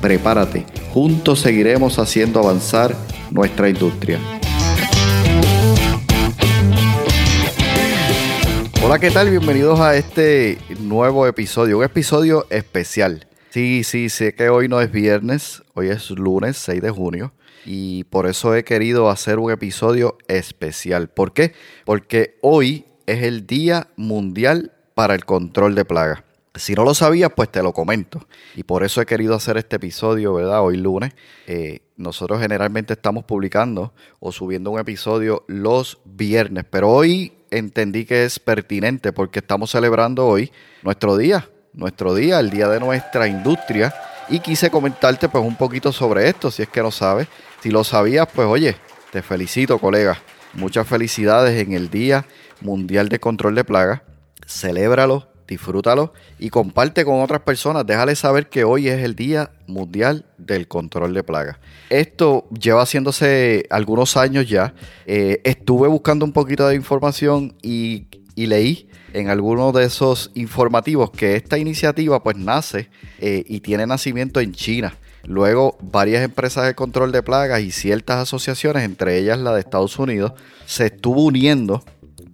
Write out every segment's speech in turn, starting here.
Prepárate, juntos seguiremos haciendo avanzar nuestra industria. Hola, ¿qué tal? Bienvenidos a este nuevo episodio, un episodio especial. Sí, sí, sé que hoy no es viernes, hoy es lunes 6 de junio y por eso he querido hacer un episodio especial. ¿Por qué? Porque hoy es el Día Mundial para el Control de Plagas. Si no lo sabías, pues te lo comento. Y por eso he querido hacer este episodio, ¿verdad? Hoy lunes. Eh, nosotros generalmente estamos publicando o subiendo un episodio los viernes, pero hoy entendí que es pertinente porque estamos celebrando hoy nuestro día, nuestro día, el día de nuestra industria. Y quise comentarte pues un poquito sobre esto, si es que no sabes. Si lo sabías, pues oye, te felicito, colega. Muchas felicidades en el Día Mundial de Control de Plagas. Celébralo, disfrútalo y comparte con otras personas. Déjale saber que hoy es el Día Mundial del Control de Plagas. Esto lleva haciéndose algunos años ya. Eh, estuve buscando un poquito de información y, leí en algunos de esos informativos que esta iniciativa pues nace eh, y tiene nacimiento en China. Luego, varias empresas de control de plagas y ciertas asociaciones, entre ellas la de Estados Unidos, se estuvo uniendo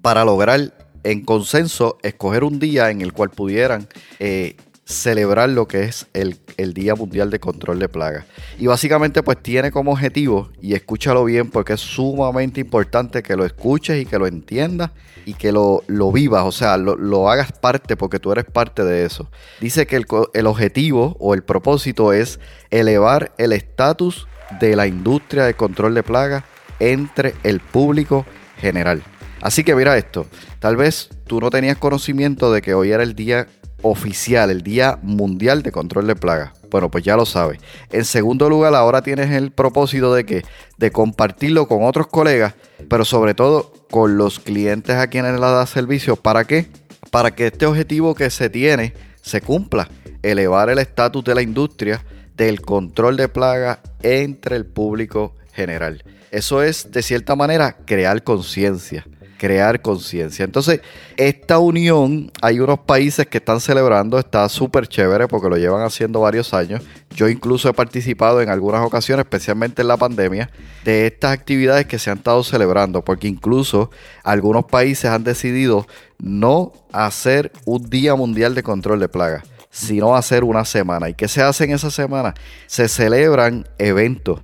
para lograr en consenso escoger un día en el cual pudieran eh, celebrar lo que es el, Día Mundial de Control de Plagas. Y básicamente pues tiene como objetivo, y escúchalo bien porque es sumamente importante que lo escuches y que lo entiendas y que lo, lo vivas, o sea, lo, hagas parte porque tú eres parte de eso. Dice que el, el objetivo o el propósito es elevar el estatus de la industria de control de plagas entre el público general. Así que mira esto, tal vez tú no tenías conocimiento de que hoy era el día oficial, el Día Mundial de Control de Plagas. Bueno, pues ya lo sabes. En segundo lugar, ahora tienes el propósito de que de compartirlo con otros colegas, pero sobre todo con los clientes a quienes le das servicio. ¿Para qué? Para que este objetivo que se tiene se cumpla, elevar el estatus de la industria del control de plagas entre el público general. Eso es, de cierta manera, crear conciencia crear conciencia. Entonces, esta unión, hay unos países que están celebrando, está súper chévere porque lo llevan haciendo varios años. Yo incluso he participado en algunas ocasiones, especialmente en la pandemia, de estas actividades que se han estado celebrando, porque incluso algunos países han decidido no hacer un Día Mundial de Control de Plagas sino hacer una semana. ¿Y qué se hace en esa semana? Se celebran eventos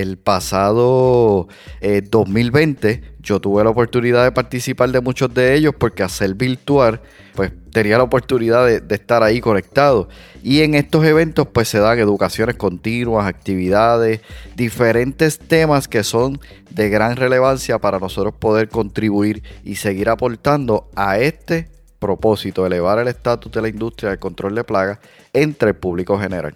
el pasado 2020 eh, yo tuve la oportunidad de participar de muchos de ellos porque hacer virtual pues tenía la oportunidad de, estar ahí conectado. Y en estos eventos pues se dan educaciones continuas, actividades, diferentes temas que son de gran relevancia para nosotros poder contribuir y seguir aportando a este propósito, elevar el estatus de la industria del control de plagas entre el público general.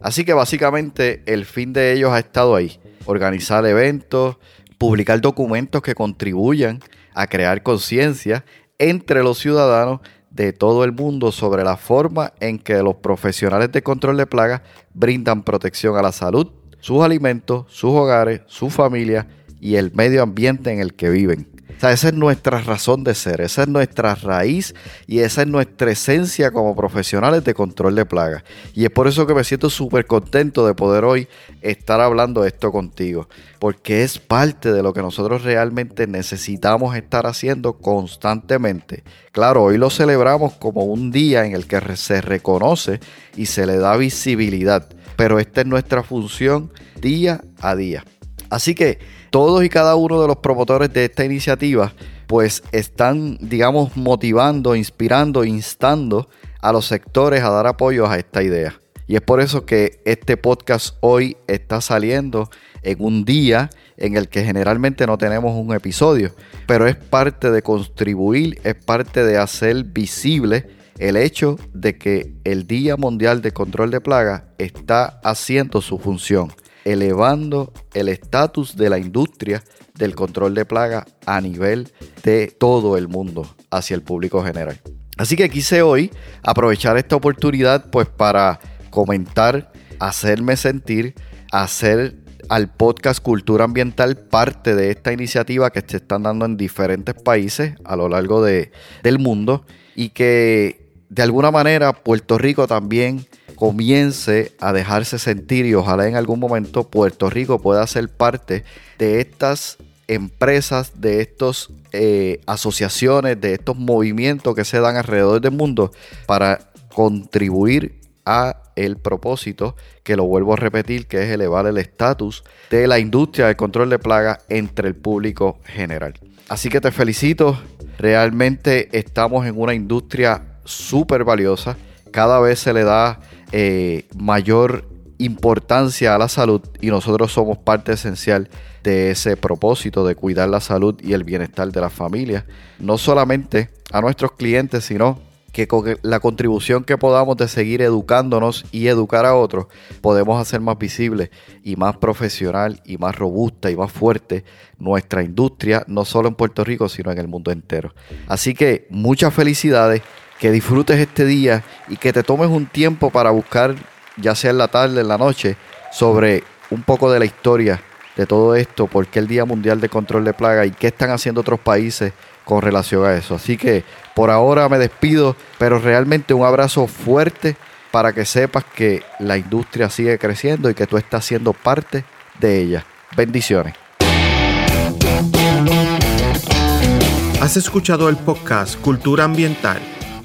Así que básicamente el fin de ellos ha estado ahí, organizar eventos, publicar documentos que contribuyan a crear conciencia entre los ciudadanos de todo el mundo sobre la forma en que los profesionales de control de plagas brindan protección a la salud, sus alimentos, sus hogares, su familia y el medio ambiente en el que viven. O sea, esa es nuestra razón de ser, esa es nuestra raíz y esa es nuestra esencia como profesionales de control de plagas. Y es por eso que me siento súper contento de poder hoy estar hablando esto contigo, porque es parte de lo que nosotros realmente necesitamos estar haciendo constantemente. Claro, hoy lo celebramos como un día en el que se reconoce y se le da visibilidad, pero esta es nuestra función día a día. Así que todos y cada uno de los promotores de esta iniciativa pues están, digamos, motivando, inspirando, instando a los sectores a dar apoyo a esta idea. Y es por eso que este podcast hoy está saliendo en un día en el que generalmente no tenemos un episodio, pero es parte de contribuir, es parte de hacer visible el hecho de que el Día Mundial de Control de Plagas está haciendo su función elevando el estatus de la industria del control de plaga a nivel de todo el mundo hacia el público general. Así que quise hoy aprovechar esta oportunidad pues para comentar, hacerme sentir, hacer al podcast Cultura Ambiental parte de esta iniciativa que se están dando en diferentes países a lo largo de, del mundo y que de alguna manera Puerto Rico también comience a dejarse sentir y ojalá en algún momento Puerto Rico pueda ser parte de estas empresas, de estas eh, asociaciones, de estos movimientos que se dan alrededor del mundo para contribuir a el propósito, que lo vuelvo a repetir, que es elevar el estatus de la industria del control de plagas entre el público general. Así que te felicito, realmente estamos en una industria súper valiosa, cada vez se le da eh, mayor importancia a la salud y nosotros somos parte esencial de ese propósito de cuidar la salud y el bienestar de las familias, no solamente a nuestros clientes, sino que con la contribución que podamos de seguir educándonos y educar a otros, podemos hacer más visible y más profesional y más robusta y más fuerte nuestra industria, no solo en Puerto Rico, sino en el mundo entero. Así que muchas felicidades, que disfrutes este día y que te tomes un tiempo para buscar, ya sea en la tarde, en la noche, sobre un poco de la historia de todo esto, por qué el Día Mundial de Control de Plaga y qué están haciendo otros países con relación a eso. Así que por ahora me despido, pero realmente un abrazo fuerte para que sepas que la industria sigue creciendo y que tú estás siendo parte de ella. Bendiciones. Has escuchado el podcast Cultura Ambiental.